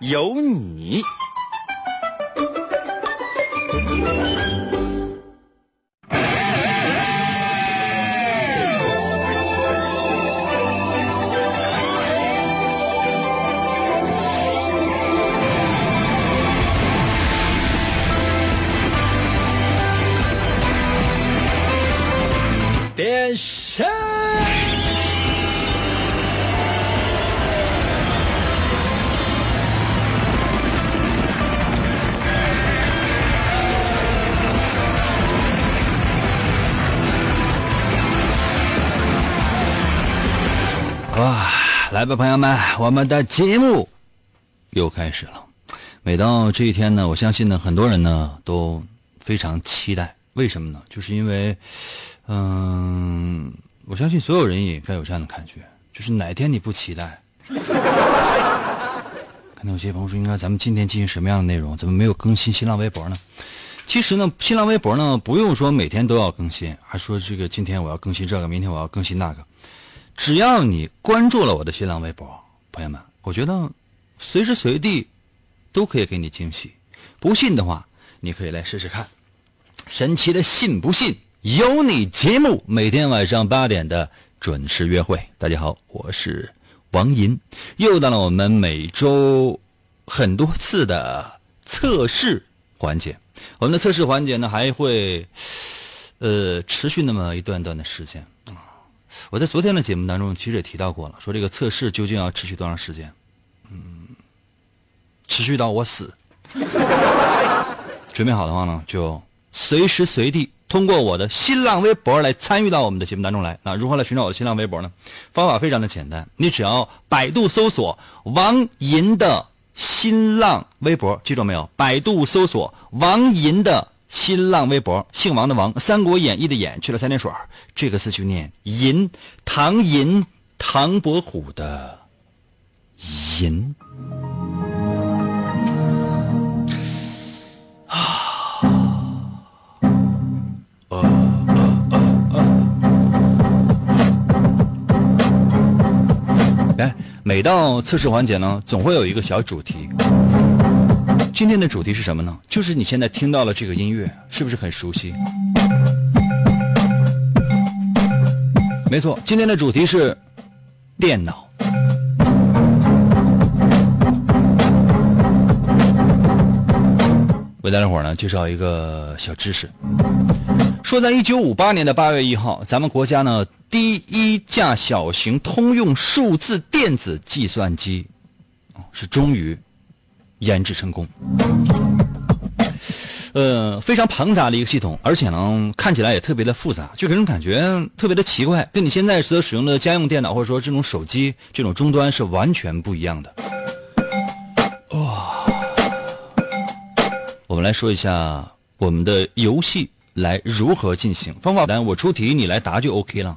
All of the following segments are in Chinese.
有你。来吧，朋友们，我们的节目又开始了。每到这一天呢，我相信呢，很多人呢都非常期待。为什么呢？就是因为，嗯，我相信所有人也该有这样的感觉，就是哪天你不期待？可能有些朋友说，应该咱们今天进行什么样的内容？怎么没有更新新浪微博呢？其实呢，新浪微博呢不用说每天都要更新，还说这个今天我要更新这个，明天我要更新那个。只要你关注了我的新浪微博，朋友们，我觉得随时随地都可以给你惊喜。不信的话，你可以来试试看。神奇的信不信由你节目，每天晚上八点的准时约会。大家好，我是王银，又到了我们每周很多次的测试环节。我们的测试环节呢，还会呃持续那么一段段的时间。我在昨天的节目当中其实也提到过了，说这个测试究竟要持续多长时间？嗯，持续到我死。准备好的话呢，就随时随地通过我的新浪微博来参与到我们的节目当中来。那如何来寻找我的新浪微博呢？方法非常的简单，你只要百度搜索王银的新浪微博，记住没有？百度搜索王银的。新浪微博，姓王的王，《三国演义》的演去了三点水这个字就念银，唐银，唐伯虎的银。啊，每到测试环节呢，总会有一个小主题。今天的主题是什么呢？就是你现在听到了这个音乐，是不是很熟悉？没错，今天的主题是电脑。为大家伙呢介绍一个小知识，说在一九五八年的八月一号，咱们国家呢第一架小型通用数字电子计算机，是终于。研制成功，呃，非常庞杂的一个系统，而且呢，看起来也特别的复杂，就给人感觉特别的奇怪，跟你现在所使用的家用电脑或者说这种手机这种终端是完全不一样的。哇，我们来说一下我们的游戏来如何进行方法，单我出题你来答就 OK 了。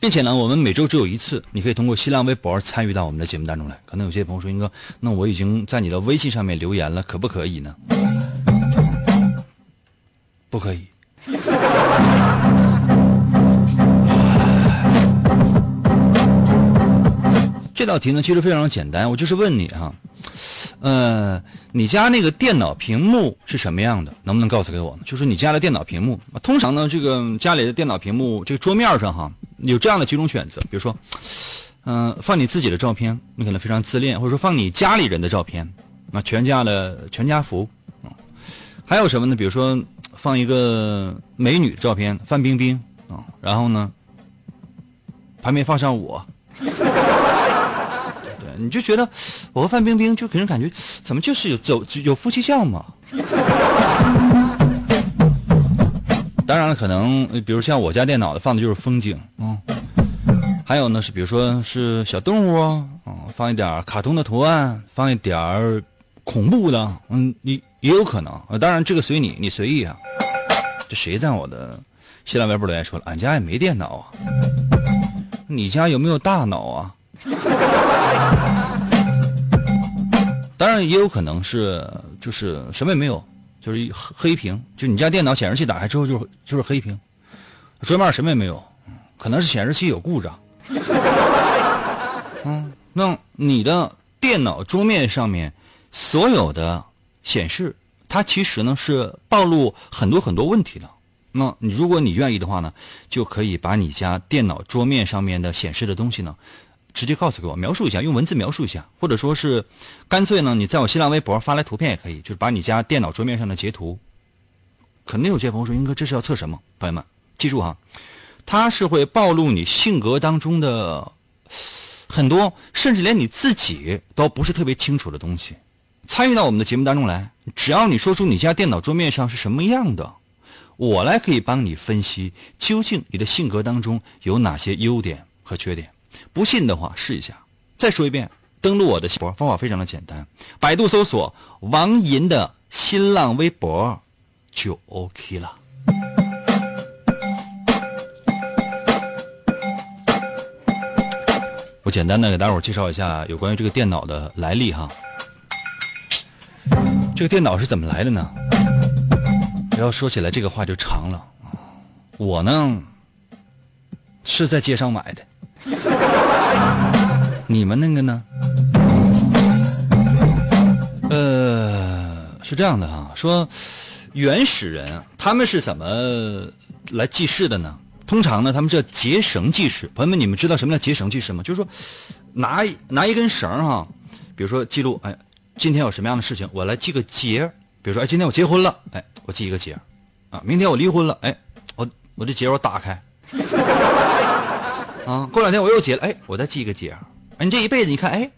并且呢，我们每周只有一次，你可以通过新浪微博参与到我们的节目当中来。可能有些朋友说：“英哥，那我已经在你的微信上面留言了，可不可以呢？”不可以。这道题呢，其实非常简单，我就是问你哈，呃，你家那个电脑屏幕是什么样的？能不能告诉给我？就是你家的电脑屏幕，通常呢，这个家里的电脑屏幕，这个桌面上哈。有这样的几种选择，比如说，嗯，放你自己的照片，你可能非常自恋，或者说放你家里人的照片，啊，全家的全家福，啊，还有什么呢？比如说放一个美女照片，范冰冰，啊，然后呢，旁边放上我，对，你就觉得我和范冰冰就给人感觉怎么就是有走有夫妻相嘛。当然了，可能比如像我家电脑的放的就是风景，嗯，还有呢是比如说是小动物啊，放一点卡通的图案，放一点恐怖的，嗯，也也有可能。当然这个随你，你随意啊。这谁在我的新浪微博留言说了？俺家也没电脑啊。你家有没有大脑啊？当然也有可能是，就是什么也没有，就是黑屏。就你家电脑显示器打开之后，就是就是黑屏，桌面什么也没有，可能是显示器有故障。嗯，那你的电脑桌面上面所有的显示，它其实呢是暴露很多很多问题的。那你如果你愿意的话呢，就可以把你家电脑桌面上面的显示的东西呢，直接告诉给我，描述一下，用文字描述一下，或者说是干脆呢，你在我新浪微博发来图片也可以，就是把你家电脑桌面上的截图。肯定有些朋友说，英哥这是要测什么？朋友们记住哈，它是会暴露你性格当中的很多，甚至连你自己都不是特别清楚的东西。参与到我们的节目当中来，只要你说出你家电脑桌面上是什么样的。我来可以帮你分析，究竟你的性格当中有哪些优点和缺点。不信的话，试一下。再说一遍，登录我的微博方法非常的简单，百度搜索王银的新浪微博就 OK 了。我简单的给大伙介绍一下有关于这个电脑的来历哈。这个电脑是怎么来的呢？要说起来，这个话就长了。我呢是在街上买的，你们那个呢？呃，是这样的哈，说原始人他们是怎么来记事的呢？通常呢，他们叫结绳记事。朋友们，你们知道什么叫结绳记事吗？就是说拿拿一根绳哈，比如说记录，哎，今天有什么样的事情，我来记个结。比如说，哎，今天我结婚了，哎，我记一个结啊。明天我离婚了，哎，我我这结我打开，啊，过两天我又结了，哎，我再记一个结，你这一辈子，你看，哎，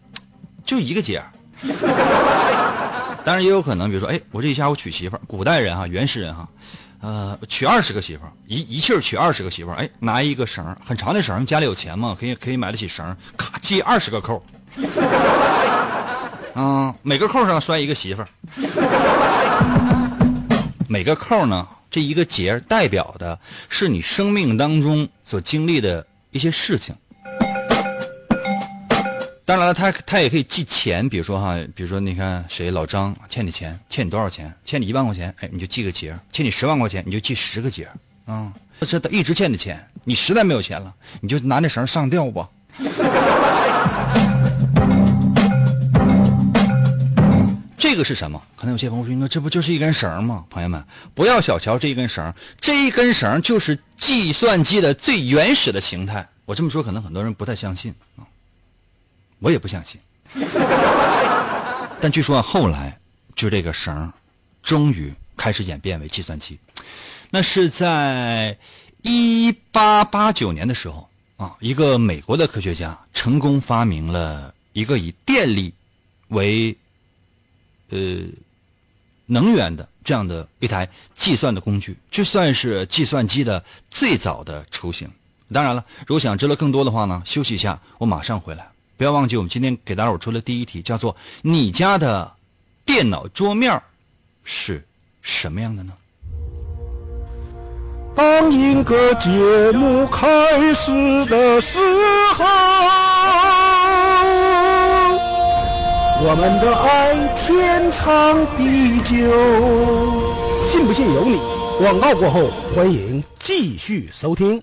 就一个节当然也有可能，比如说，哎，我这一下我娶媳妇儿，古代人哈，原始人哈，呃，娶二十个媳妇儿，一一气儿娶二十个媳妇儿，哎，拿一个绳很长的绳家里有钱嘛，可以可以买得起绳咔系二十个扣。啊，每个扣上拴一个媳妇儿，每个扣呢，这一个节代表的是你生命当中所经历的一些事情。当然了，他他也可以记钱，比如说哈，比如说你看谁老张欠你钱，欠你多少钱？欠你一万块钱，哎，你就记个节；欠你十万块钱，你就记十个节。啊，这一直欠的钱，你实在没有钱了，你就拿那绳上吊吧。这个是什么？可能有些朋友说：“这不就是一根绳吗？”朋友们，不要小瞧这一根绳，这一根绳就是计算机的最原始的形态。我这么说，可能很多人不太相信啊，我也不相信。但据说后来，就这个绳，终于开始演变为计算机。那是在一八八九年的时候啊，一个美国的科学家成功发明了一个以电力为呃，能源的这样的一台计算的工具，这算是计算机的最早的雏形。当然了，如果想知道更多的话呢，休息一下，我马上回来。不要忘记，我们今天给大伙出的第一题叫做“你家的电脑桌面是什么样的呢？”当一个节目开始的时候。我们的爱天长地久，信不信由你。广告过后，欢迎继续收听。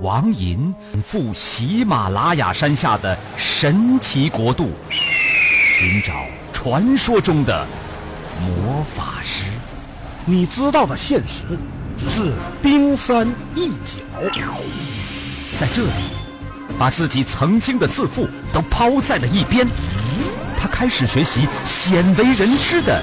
王寅赴喜马拉雅山下的神奇国度，寻找传说中的魔法师。你知道的现实只是冰山一角。在这里，把自己曾经的自负都抛在了一边。他开始学习鲜为人知的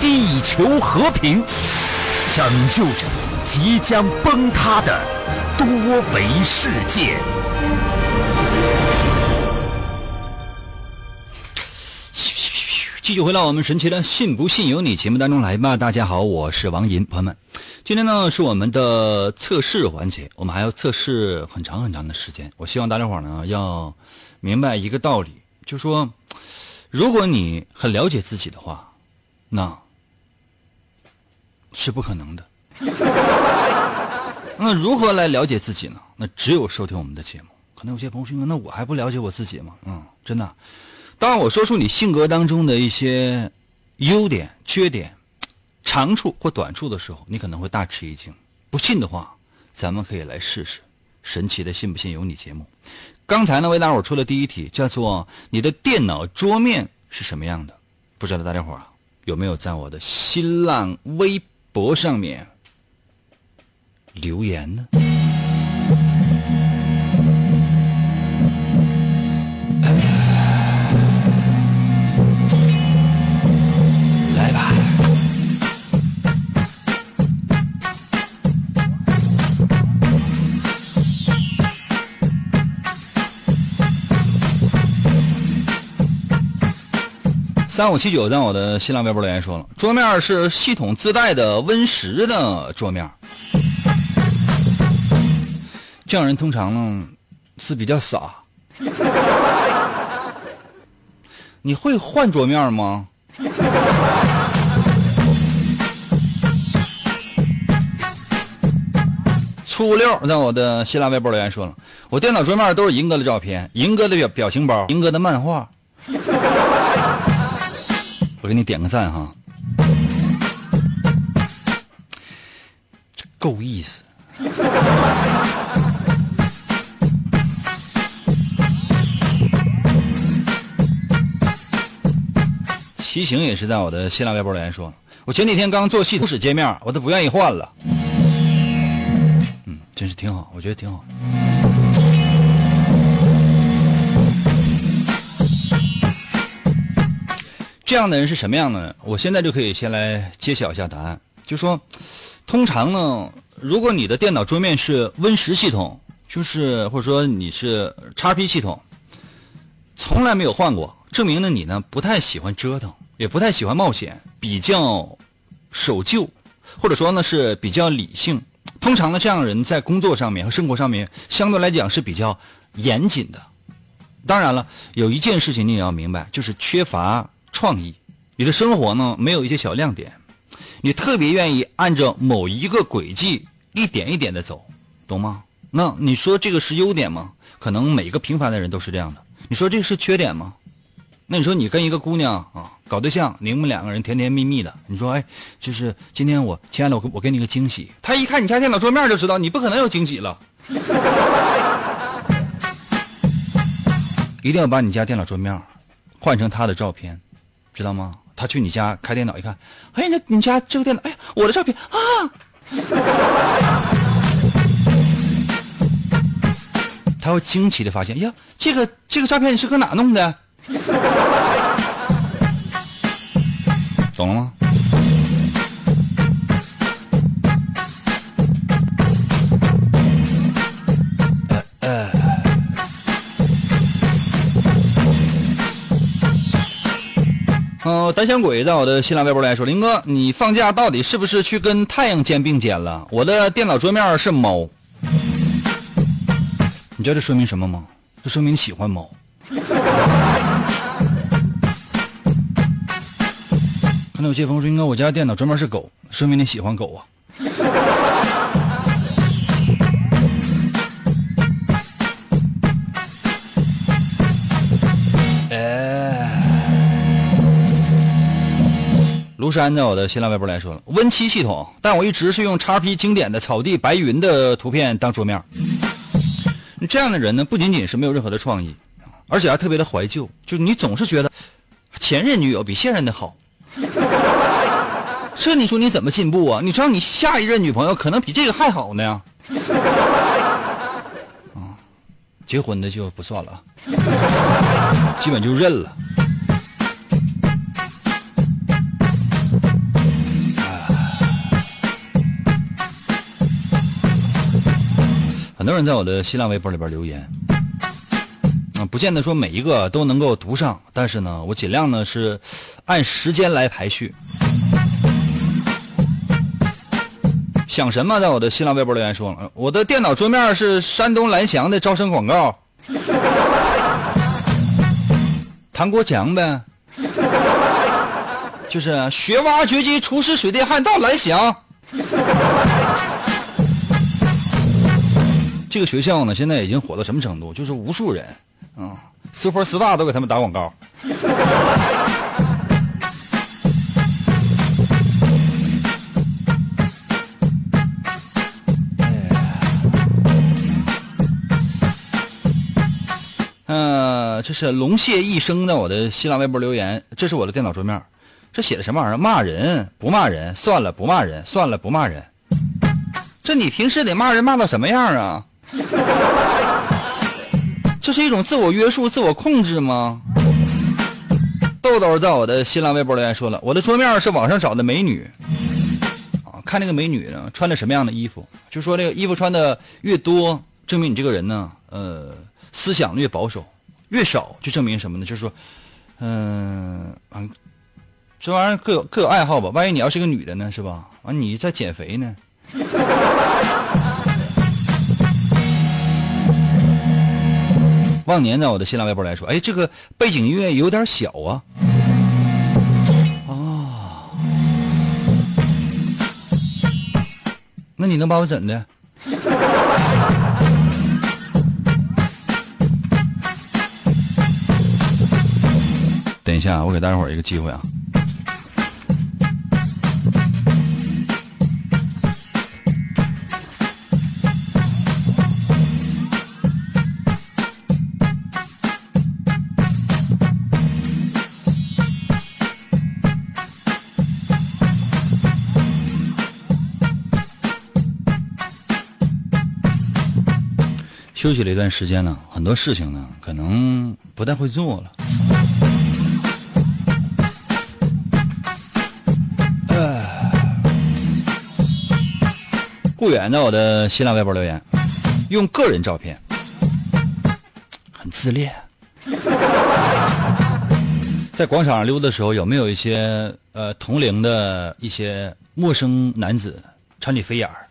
地球和平，拯救着即将崩塌的多维世界。继续回到我们神奇的“信不信由你”节目当中来吧。大家好，我是王银，朋友们，今天呢是我们的测试环节，我们还要测试很长很长的时间。我希望大家伙呢要明白一个道理，就说如果你很了解自己的话，那是不可能的。那如何来了解自己呢？那只有收听我们的节目。可能有些朋友说：“那我还不了解我自己吗？”嗯，真的。当我说出你性格当中的一些优点、缺点、长处或短处的时候，你可能会大吃一惊。不信的话，咱们可以来试试神奇的“信不信由你”节目。刚才呢，为大伙出的第一题叫做“你的电脑桌面是什么样的”，不知道大家伙啊有没有在我的新浪微博上面留言呢？三五七九在我的新浪微博留言说了，桌面是系统自带的 Win 十的桌面。这样人通常呢是比较傻。你会换桌面吗？初六在我的新浪微博留言说了，我电脑桌面都是银哥的照片，银哥的表表情包，银哥的漫画。我给你点个赞哈，这够意思。骑行也是在我的新浪微博留言说，我前几天刚做系统使界面，我都不愿意换了。嗯，真是挺好，我觉得挺好。这样的人是什么样的呢？我现在就可以先来揭晓一下答案。就说，通常呢，如果你的电脑桌面是 Win 十系统，就是或者说你是 XP 系统，从来没有换过，证明呢你呢不太喜欢折腾，也不太喜欢冒险，比较守旧，或者说呢是比较理性。通常呢，这样的人在工作上面和生活上面相对来讲是比较严谨的。当然了，有一件事情你也要明白，就是缺乏。创意，你的生活呢没有一些小亮点，你特别愿意按照某一个轨迹一点一点的走，懂吗？那你说这个是优点吗？可能每个平凡的人都是这样的。你说这是缺点吗？那你说你跟一个姑娘啊搞对象，你们两个人甜甜蜜蜜的，你说哎，就是今天我亲爱的我我给你个惊喜，他一看你家电脑桌面就知道你不可能有惊喜了，一定要把你家电脑桌面换成他的照片。知道吗？他去你家开电脑一看，哎，那你家这个电脑，哎，我的照片啊！他会惊奇的发现，呀，这个这个照片你是搁哪弄的？懂了吗？胆小鬼在我的新浪微博来说：“林哥，你放假到底是不是去跟太阳肩并肩了？我的电脑桌面是猫，你知道这说明什么吗？这说明你喜欢猫。看到有些朋友说：‘林哥，我家电脑桌面是狗，说明你喜欢狗啊。’独山在我的新浪微博来说了，Win 七系统，但我一直是用 XP 经典的草地白云的图片当桌面。这样的人呢，不仅仅是没有任何的创意，而且还特别的怀旧，就你总是觉得前任女友比现任的好。这你说你怎么进步啊？你知道你下一任女朋友可能比这个还好呢。啊，结婚的就不算了，基本就认了。很多人在我的新浪微博里边留言，啊，不见得说每一个都能够读上，但是呢，我尽量呢是按时间来排序。想什么？在我的新浪微博留言说了，我的电脑桌面是山东蓝翔的招生广告，唐国强呗，就是学挖掘机厨师水电焊到蓝翔。这个学校呢，现在已经火到什么程度？就是无数人，啊，super star 都给他们打广告。嗯，这是龙蟹一生的我的新浪微博留言，这是我的电脑桌面，这写的什么玩意儿？骂人不骂人？算了，不骂人，算了，不骂人。这你平时得骂人骂到什么样啊？这是一种自我约束、自我控制吗？豆豆在我的新浪微博留言说了，我的桌面是网上找的美女，啊，看那个美女呢穿的什么样的衣服，就说这个衣服穿的越多，证明你这个人呢，呃，思想越保守；越少，就证明什么呢？就是说，嗯，这玩意儿各有各有爱好吧。万一你要是个女的呢，是吧？完你在减肥呢？忘年在我的新浪微博来说，哎，这个背景音乐有点小啊。哦，那你能把我怎的？等一下，我给大家伙儿一个机会啊。休息了一段时间呢，很多事情呢，可能不太会做了。顾远在我的新浪微博留言，用个人照片，很自恋。在广场上溜的时候，有没有一些呃同龄的一些陌生男子朝你飞眼儿？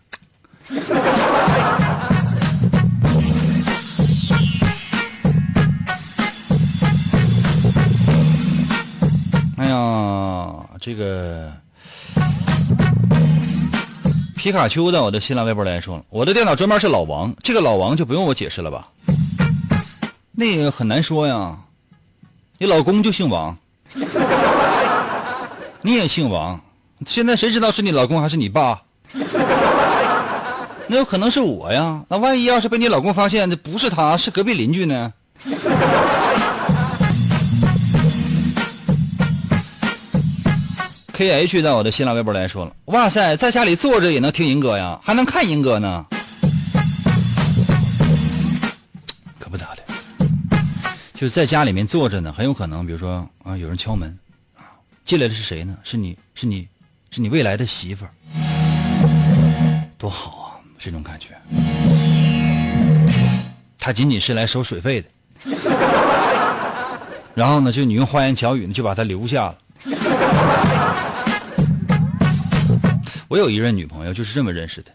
这个皮卡丘在我的新浪微博来说，我的电脑专门是老王，这个老王就不用我解释了吧？那个很难说呀，你老公就姓王，你也姓王，现在谁知道是你老公还是你爸？那有可能是我呀，那万一要是被你老公发现，那不是他，是隔壁邻居呢？K H 在我的新浪微博来说了，哇塞，在家里坐着也能听银哥呀，还能看银哥呢，可不咋的。就在家里面坐着呢，很有可能，比如说啊，有人敲门，啊，进来的是谁呢？是你是你是你未来的媳妇儿，多好啊，这种感觉。他仅仅是来收水费的，然后呢，就你用花言巧语呢，就把他留下了。我有一任女朋友就是这么认识的。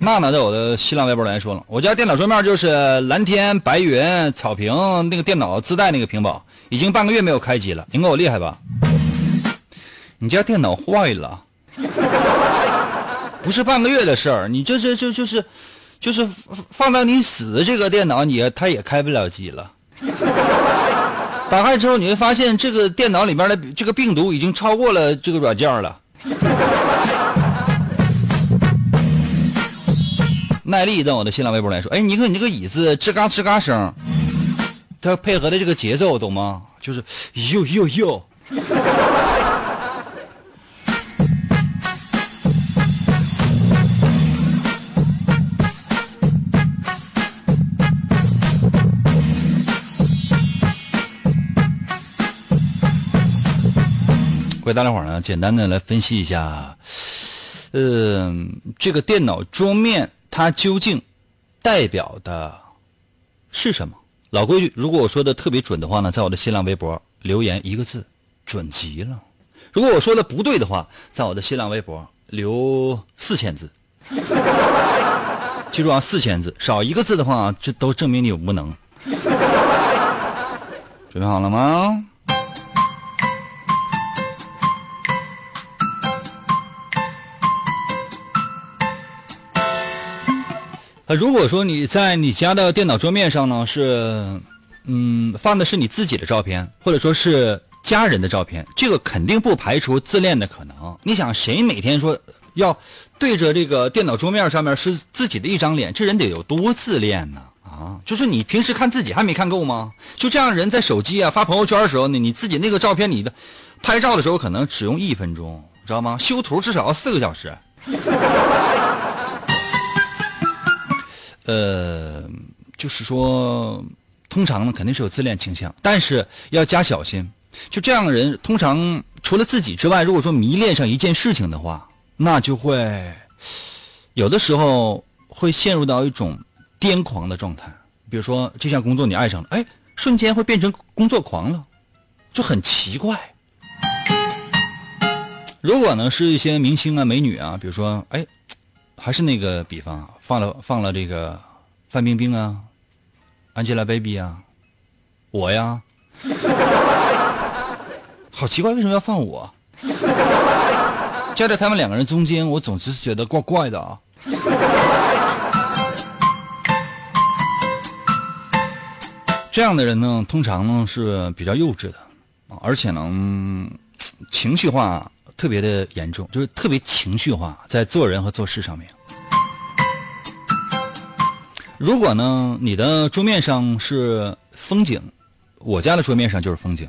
娜娜在我的新浪微博来说了，我家电脑桌面就是蓝天白云草坪，那个电脑自带那个屏保，已经半个月没有开机了。你哥我厉害吧？你家电脑坏了，不是半个月的事儿，你这这这就是。就是放到你死这个电脑，你它也开不了机了。打开之后，你会发现这个电脑里面的这个病毒已经超过了这个软件了。耐力在我的新浪微博来说，哎，你看你这个椅子吱嘎吱嘎声，它配合的这个节奏，懂吗？就是哟哟哟。给大家伙呢，简单的来分析一下，呃，这个电脑桌面它究竟代表的是什么？老规矩，如果我说的特别准的话呢，在我的新浪微博留言一个字，准极了；如果我说的不对的话，在我的新浪微博留四千字。记住啊，四千字，少一个字的话，这都证明你无能。准备好了吗？呃，如果说你在你家的电脑桌面上呢是，嗯，放的是你自己的照片，或者说是家人的照片，这个肯定不排除自恋的可能。你想，谁每天说要对着这个电脑桌面上面是自己的一张脸，这人得有多自恋呢？啊，就是你平时看自己还没看够吗？就这样人在手机啊发朋友圈的时候呢，你自己那个照片，你的拍照的时候可能只用一分钟，知道吗？修图至少要四个小时。呃，就是说，通常呢肯定是有自恋倾向，但是要加小心。就这样的人，通常除了自己之外，如果说迷恋上一件事情的话，那就会有的时候会陷入到一种癫狂的状态。比如说，这项工作你爱上了，哎，瞬间会变成工作狂了，就很奇怪。如果呢是一些明星啊、美女啊，比如说，哎。还是那个比方啊，放了放了这个范冰冰啊，Angelababy 啊，我呀，好奇怪，为什么要放我？夹在他们两个人中间，我总是觉得怪怪的啊。这样的人呢，通常呢是比较幼稚的，而且呢，情绪化。特别的严重，就是特别情绪化，在做人和做事上面。如果呢，你的桌面上是风景，我家的桌面上就是风景，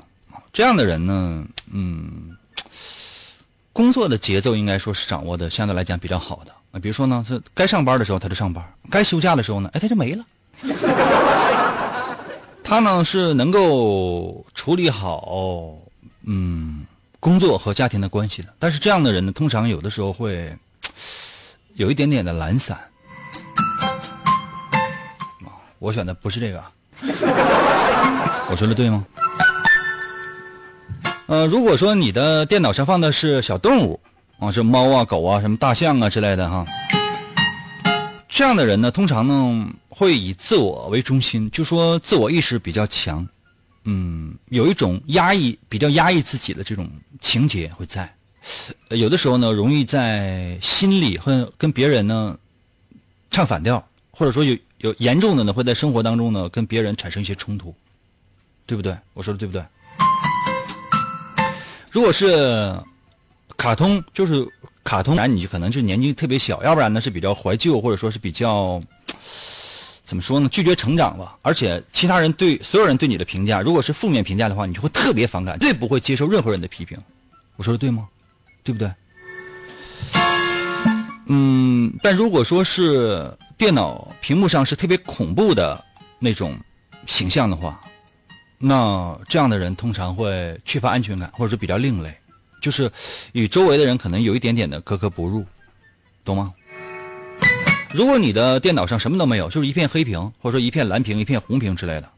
这样的人呢，嗯，工作的节奏应该说是掌握的相对来讲比较好的。啊，比如说呢，是该上班的时候他就上班，该休假的时候呢，哎，他就没了。他呢是能够处理好，嗯。工作和家庭的关系的，但是这样的人呢，通常有的时候会有一点点的懒散。我选的不是这个，我说的对吗？呃，如果说你的电脑上放的是小动物啊，是猫啊、狗啊、什么大象啊之类的哈，这样的人呢，通常呢会以自我为中心，就说自我意识比较强。嗯，有一种压抑、比较压抑自己的这种情节会在，有的时候呢，容易在心里和跟别人呢唱反调，或者说有有严重的呢，会在生活当中呢跟别人产生一些冲突，对不对？我说的对不对？如果是卡通，就是卡通，那你可能是年纪特别小，要不然呢是比较怀旧，或者说是比较。怎么说呢？拒绝成长吧，而且其他人对所有人对你的评价，如果是负面评价的话，你就会特别反感，最不会接受任何人的批评。我说的对吗？对不对？嗯，但如果说是电脑屏幕上是特别恐怖的那种形象的话，那这样的人通常会缺乏安全感，或者是比较另类，就是与周围的人可能有一点点的格格不入，懂吗？如果你的电脑上什么都没有，就是一片黑屏，或者说一片蓝屏、一片红屏之类的，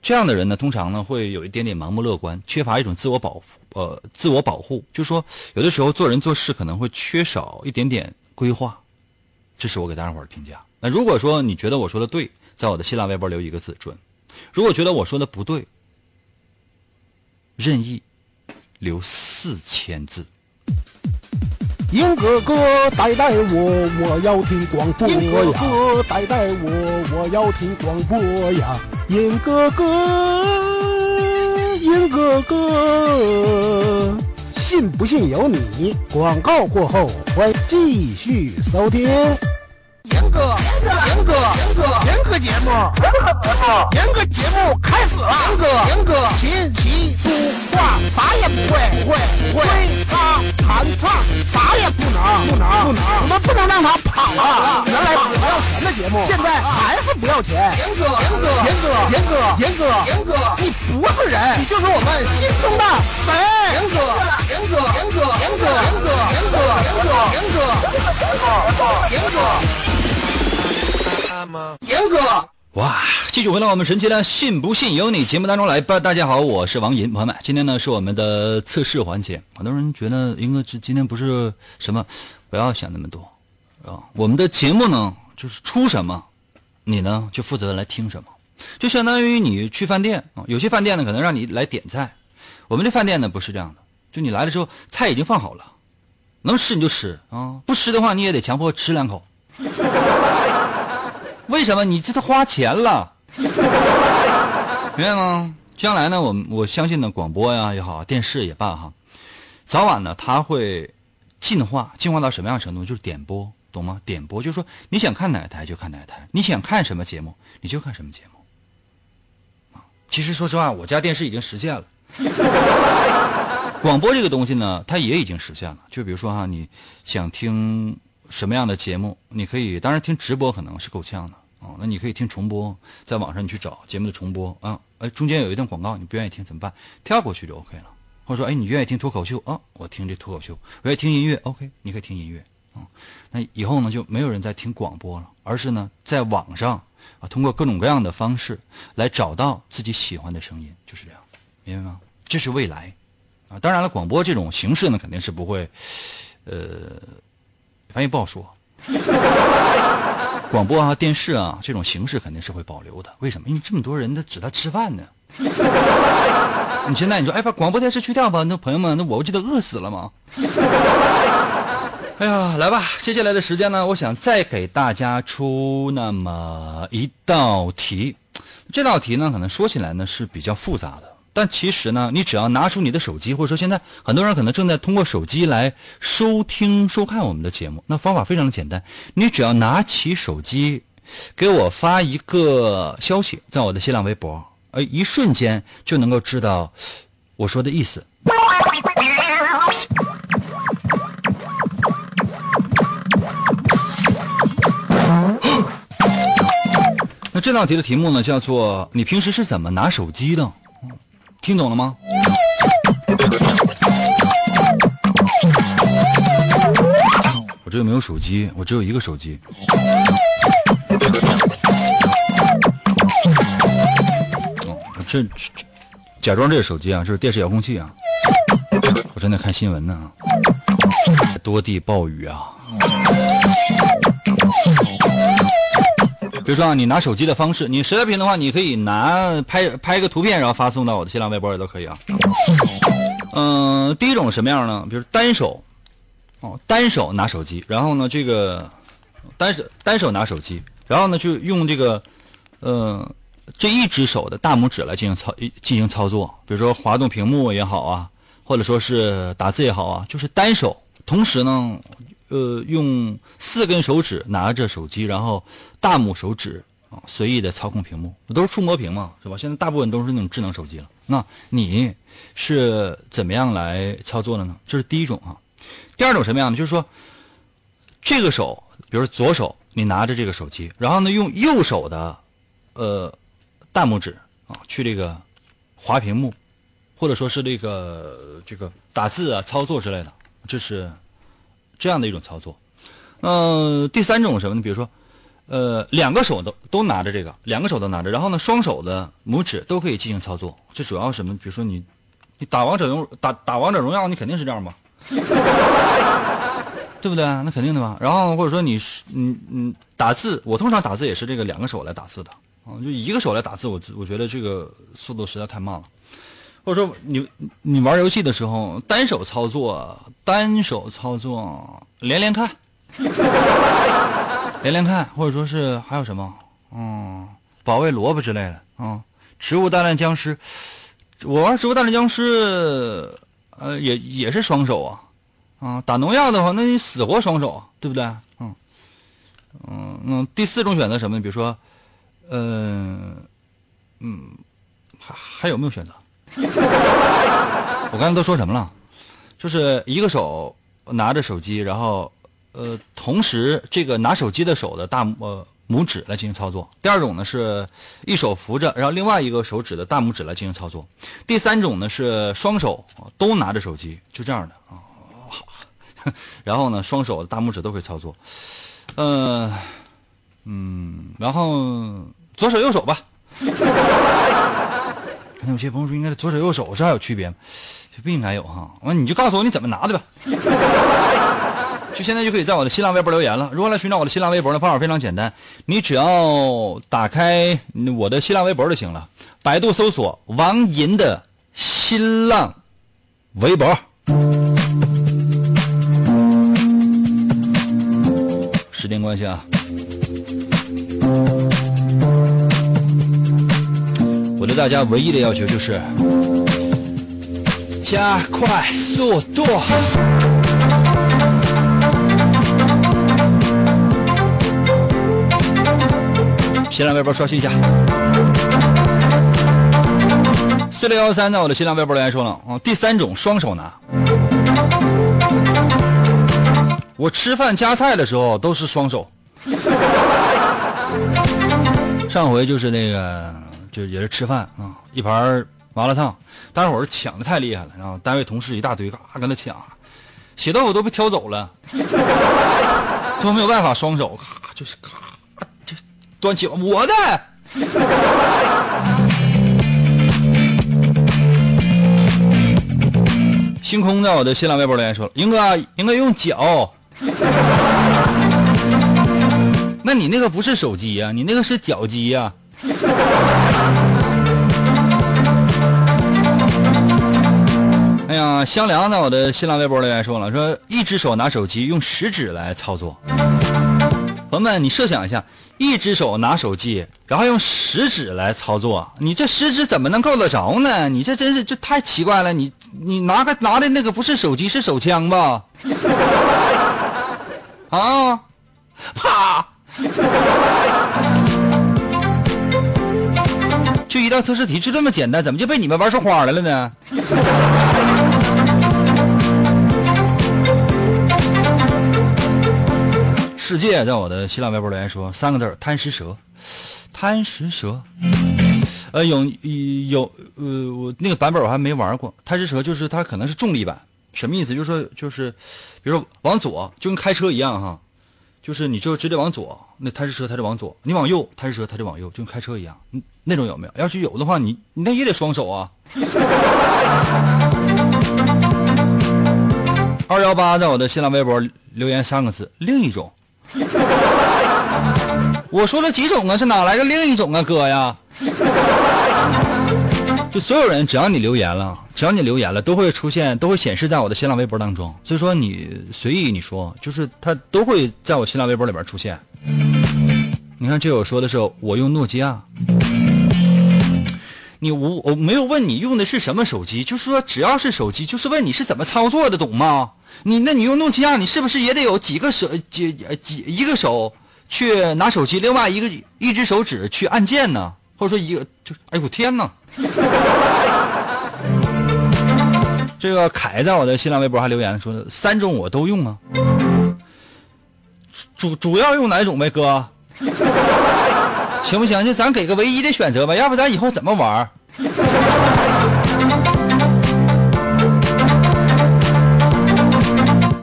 这样的人呢，通常呢会有一点点盲目乐观，缺乏一种自我保呃自我保护，就是说有的时候做人做事可能会缺少一点点规划，这是我给大家伙的评价。那如果说你觉得我说的对，在我的新浪微博留一个字准；如果觉得我说的不对，任意留四千字。英哥哥带带我，我要听广播呀！英哥哥带带我，我要听广播呀！英哥哥，英哥哥，信不信由你。广告过后，欢继续收听。严哥，严哥，严哥，严哥节目，严哥节目开始了。严哥，严哥，琴棋书画啥也不会，不会，不会。吹拉弹唱啥也不能，不能，不能。我们不能让他跑了。原来不要钱的节目，现在还是不要钱。严哥，严哥，严哥，严哥，严哥，严哥，你不是人，你就是我们心中的神。严哥，严哥，哇！继续回到我们神奇的“信不信由你”节目当中来吧。大家好，我是王银，朋友们，今天呢是我们的测试环节。很多人觉得英哥这今天不是什么，不要想那么多啊。我们的节目呢，就是出什么，你呢就负责来听什么，就相当于你去饭店啊，有些饭店呢可能让你来点菜，我们这饭店呢不是这样的，就你来了之后菜已经放好了，能吃你就吃啊，不吃的话你也得强迫吃两口。为什么你这都花钱了？明白吗？将来呢，我我相信呢，广播呀也好，电视也罢哈，早晚呢，它会进化，进化到什么样程度？就是点播，懂吗？点播就是说，你想看哪台就看哪台，你想看什么节目你就看什么节目。其实说实话，我家电视已经实现了。广播这个东西呢，它也已经实现了。就比如说哈，你想听什么样的节目，你可以，当然听直播可能是够呛的。哦，那你可以听重播，在网上你去找节目的重播啊，哎，中间有一段广告，你不愿意听怎么办？跳过去就 OK 了。或者说，哎，你愿意听脱口秀啊？我听这脱口秀。我愿意听音乐，OK，你可以听音乐啊。那以后呢，就没有人在听广播了，而是呢，在网上啊，通过各种各样的方式来找到自己喜欢的声音，就是这样，明白吗？这是未来啊。当然了，广播这种形式呢，肯定是不会，呃，反正也不好说。广播啊，电视啊，这种形式肯定是会保留的。为什么？因为这么多人他指他吃饭呢。你现在你说，哎，把广播电视去掉吧，那朋友们，那我不就得饿死了吗？哎呀，来吧，接下来的时间呢，我想再给大家出那么一道题。这道题呢，可能说起来呢是比较复杂的。但其实呢，你只要拿出你的手机，或者说现在很多人可能正在通过手机来收听、收看我们的节目。那方法非常的简单，你只要拿起手机，给我发一个消息，在我的新浪微博，呃，一瞬间就能够知道我说的意思。那这道题的题目呢，叫做“你平时是怎么拿手机的？”听懂了吗？我这又没有手机，我只有一个手机。哦，这这假装这个手机啊，这是电视遥控器啊。我正在看新闻呢，多地暴雨啊。比如说啊，你拿手机的方式，你实在不行的话，你可以拿拍拍一个图片，然后发送到我的新浪微博也都可以啊。嗯，第一种什么样呢？比如单手，哦，单手拿手机，然后呢，这个单手单手拿手机，然后呢，就用这个呃这一只手的大拇指来进行操进行操作，比如说滑动屏幕也好啊，或者说是打字也好啊，就是单手，同时呢。呃，用四根手指拿着手机，然后大拇手指啊随意的操控屏幕，都是触摸屏嘛，是吧？现在大部分都是那种智能手机了。那你是怎么样来操作的呢？这是第一种啊。第二种什么样的？就是说，这个手，比如左手，你拿着这个手机，然后呢，用右手的呃大拇指啊去这个滑屏幕，或者说是这个这个打字啊、操作之类的，这是。这样的一种操作，嗯，第三种什么呢？比如说，呃，两个手都都拿着这个，两个手都拿着，然后呢，双手的拇指都可以进行操作。这主要什么？比如说你，你打王者荣打打王者荣耀，你肯定是这样吧？对不对？那肯定的吧。然后或者说你是，嗯嗯，打字，我通常打字也是这个两个手来打字的啊，就一个手来打字，我我觉得这个速度实在太慢了。或者说你你玩游戏的时候单手操作，单手操作连连看，连连看，或者说是还有什么，嗯，保卫萝卜之类的啊，植物大战僵尸，我玩植物大战僵尸，呃，也也是双手啊，啊，打农药的话，那你死活双手，对不对？嗯嗯那，第四种选择什么？比如说，嗯嗯，还还有没有选择？我刚才都说什么了？就是一个手拿着手机，然后呃，同时这个拿手机的手的大呃拇指来进行操作。第二种呢是一手扶着，然后另外一个手指的大拇指来进行操作。第三种呢是双手都拿着手机，就这样的啊。然后呢，双手大拇指都可以操作。嗯嗯，然后左手右手吧。那有些朋友说，应该是左手右手，这还有区别吗？不应该有哈。完，你就告诉我你怎么拿的吧。就现在就可以在我的新浪微博留言了。如何来寻找我的新浪微博呢？方法非常简单，你只要打开我的新浪微博就行了。百度搜索王银的新浪微博。时间关系啊。我对大家唯一的要求就是加快速度。新浪微博刷新一下，四六幺三在我的新浪微博留言说了啊，第三种双手拿，我吃饭夹菜的时候都是双手。上回就是那个。就也是吃饭啊，一盘麻辣烫，大伙儿抢的太厉害了，然后单位同事一大堆，嘎跟他抢，血豆腐都被挑走了，最后没有办法，双手咔就是咔就端起我的。星空在我的新浪微博留言说了，英哥应该用脚，那你那个不是手机呀，你那个是脚机呀。哎呀，香凉在我的新浪微博留言说了，说一只手拿手机，用食指来操作。朋友们，你设想一下，一只手拿手机，然后用食指来操作，你这食指怎么能够得着呢？你这真是这太奇怪了。你你拿个拿的那个不是手机，是手枪吧？啊，啪！就一道测试题，就这么简单，怎么就被你们玩出花来了呢？世界在我的新浪微博留言说三个字贪食蛇，贪食蛇。呃，有有呃，我那个版本我还没玩过。贪食蛇就是它可能是重力版，什么意思？就是说就是，比如说往左就跟开车一样哈。就是你就直接往左，那贪食蛇它就往左；你往右，贪食蛇它就往右，就跟开车一样。那种有没有？要是有的话，你你那也得双手啊。二幺八在我的新浪微博留言三个字：另一种。我说了几种啊？是哪来的另一种啊，哥呀？就所有人，只要你留言了，只要你留言了，都会出现，都会显示在我的新浪微博当中。所以说你随意你说，就是它都会在我新浪微博里边出现。你看这有说的是我用诺基亚，你我我没有问你用的是什么手机，就是说只要是手机，就是问你是怎么操作的，懂吗？你那你用诺基亚，你是不是也得有几个手几几一个手去拿手机，另外一个一只手指去按键呢？或者说一个就哎呦我天哪！这个凯在我的新浪微博还留言说三种我都用啊，主主要用哪种呗哥？行不行？就咱给个唯一的选择吧，要不咱以后怎么玩？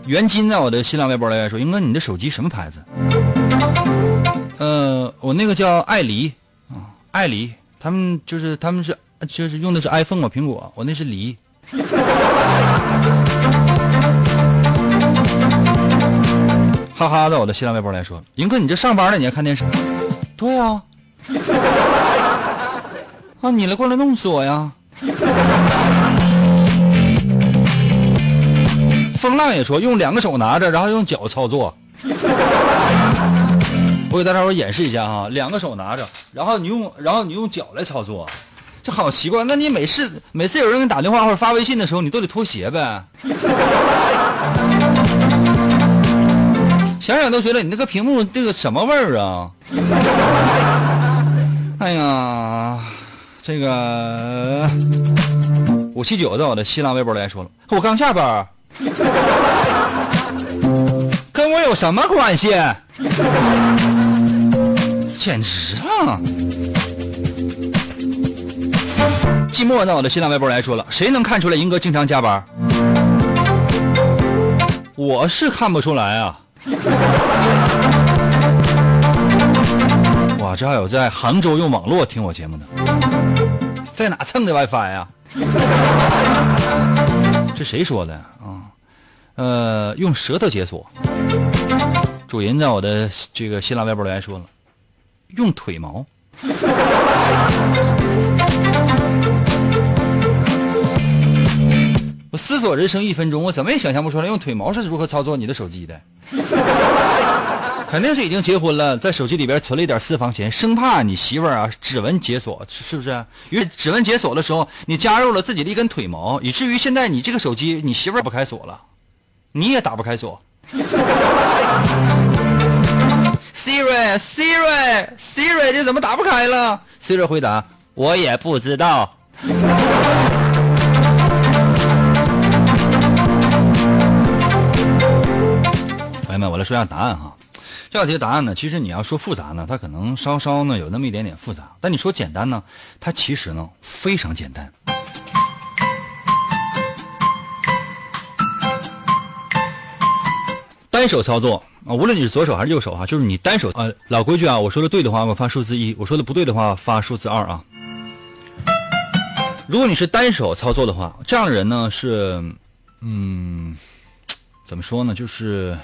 袁金在我的新浪微博留言说：“英哥，你的手机什么牌子？”呃，我那个叫爱梨啊，爱梨，他们就是他们是。就是用的是 iPhone 嘛，苹果，我那是梨。哈哈，在我的新浪微博来说，银哥，你这上班了，你还看电视？对啊。啊，你来过来弄死我呀！风浪也说用两个手拿着，然后用脚操作。我给大家伙演示一下哈，两个手拿着，然后你用，然后你用脚来操作，这好奇怪。那你每次每次有人给你打电话或者发微信的时候，你都得脱鞋呗？想想都觉得你那个屏幕这个什么味儿啊？哎呀，这个五七九在我的新浪微博来说了，我刚下班，跟我有什么关系？简直了！寂寞在我的新浪微博来说了，谁能看出来银哥经常加班？我是看不出来啊。哇，这还有在杭州用网络听我节目的，在哪蹭的 WiFi 呀？这谁说的啊？呃，用舌头解锁。主人在我的这个新浪微博留言说了，用腿毛。我思索人生一分钟，我怎么也想象不出来用腿毛是如何操作你的手机的。肯定是已经结婚了，在手机里边存了一点私房钱，生怕你媳妇儿啊指纹解锁，是不是？因为指纹解锁的时候，你加入了自己的一根腿毛，以至于现在你这个手机你媳妇儿不开锁了，你也打不开锁。Siri Siri Siri，这怎么打不开了？Siri 回答：我也不知道。友们，我来说一下答案哈。这道题的答案呢，其实你要说复杂呢，它可能稍稍呢有那么一点点复杂；但你说简单呢，它其实呢非常简单。单手操作啊，无论你是左手还是右手哈，就是你单手啊，老规矩啊，我说的对的话，我发数字一；我说的不对的话，发数字二啊。如果你是单手操作的话，这样的人呢是，嗯，怎么说呢？就是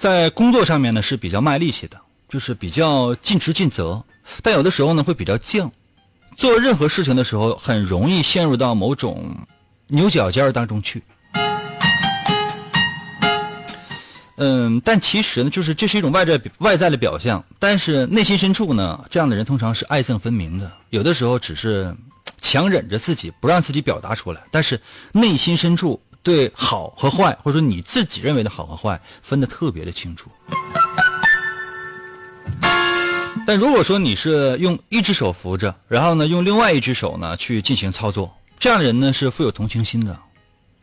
在工作上面呢是比较卖力气的，就是比较尽职尽责，但有的时候呢会比较犟，做任何事情的时候很容易陷入到某种牛角尖当中去。嗯，但其实呢，就是这是一种外在外在的表象，但是内心深处呢，这样的人通常是爱憎分明的。有的时候只是强忍着自己不让自己表达出来，但是内心深处对好和坏，或者说你自己认为的好和坏，分得特别的清楚。但如果说你是用一只手扶着，然后呢用另外一只手呢去进行操作，这样的人呢是富有同情心的，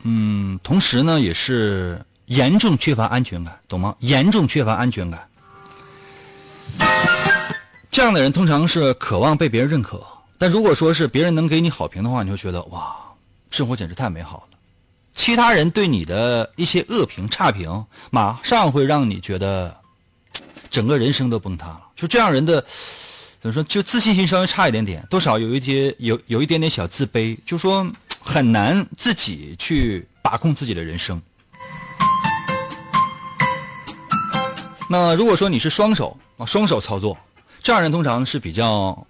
嗯，同时呢也是。严重缺乏安全感，懂吗？严重缺乏安全感，这样的人通常是渴望被别人认可。但如果说是别人能给你好评的话，你会觉得哇，生活简直太美好了。其他人对你的一些恶评、差评，马上会让你觉得整个人生都崩塌了。就这样人的怎么说？就自信心稍微差一点点，多少有一些有有一点点小自卑，就说很难自己去把控自己的人生。那如果说你是双手啊，双手操作，这样人通常是比较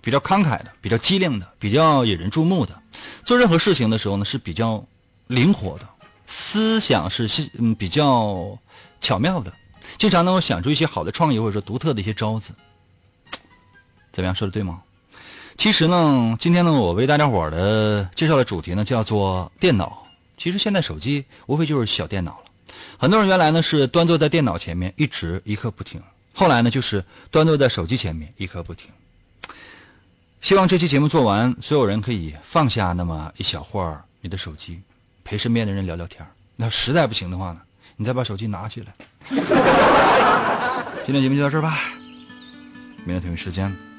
比较慷慨的，比较机灵的，比较引人注目的。做任何事情的时候呢，是比较灵活的，思想是嗯比较巧妙的，经常能够想出一些好的创意或者说独特的一些招子。怎么样，说的对吗？其实呢，今天呢，我为大家伙的介绍的主题呢叫做电脑。其实现在手机无非就是小电脑了。很多人原来呢是端坐在电脑前面一直一刻不停，后来呢就是端坐在手机前面一刻不停。希望这期节目做完，所有人可以放下那么一小会儿你的手机，陪身边的人聊聊天那实在不行的话呢，你再把手机拿起来。今天节目就到这儿吧，明天同一时间。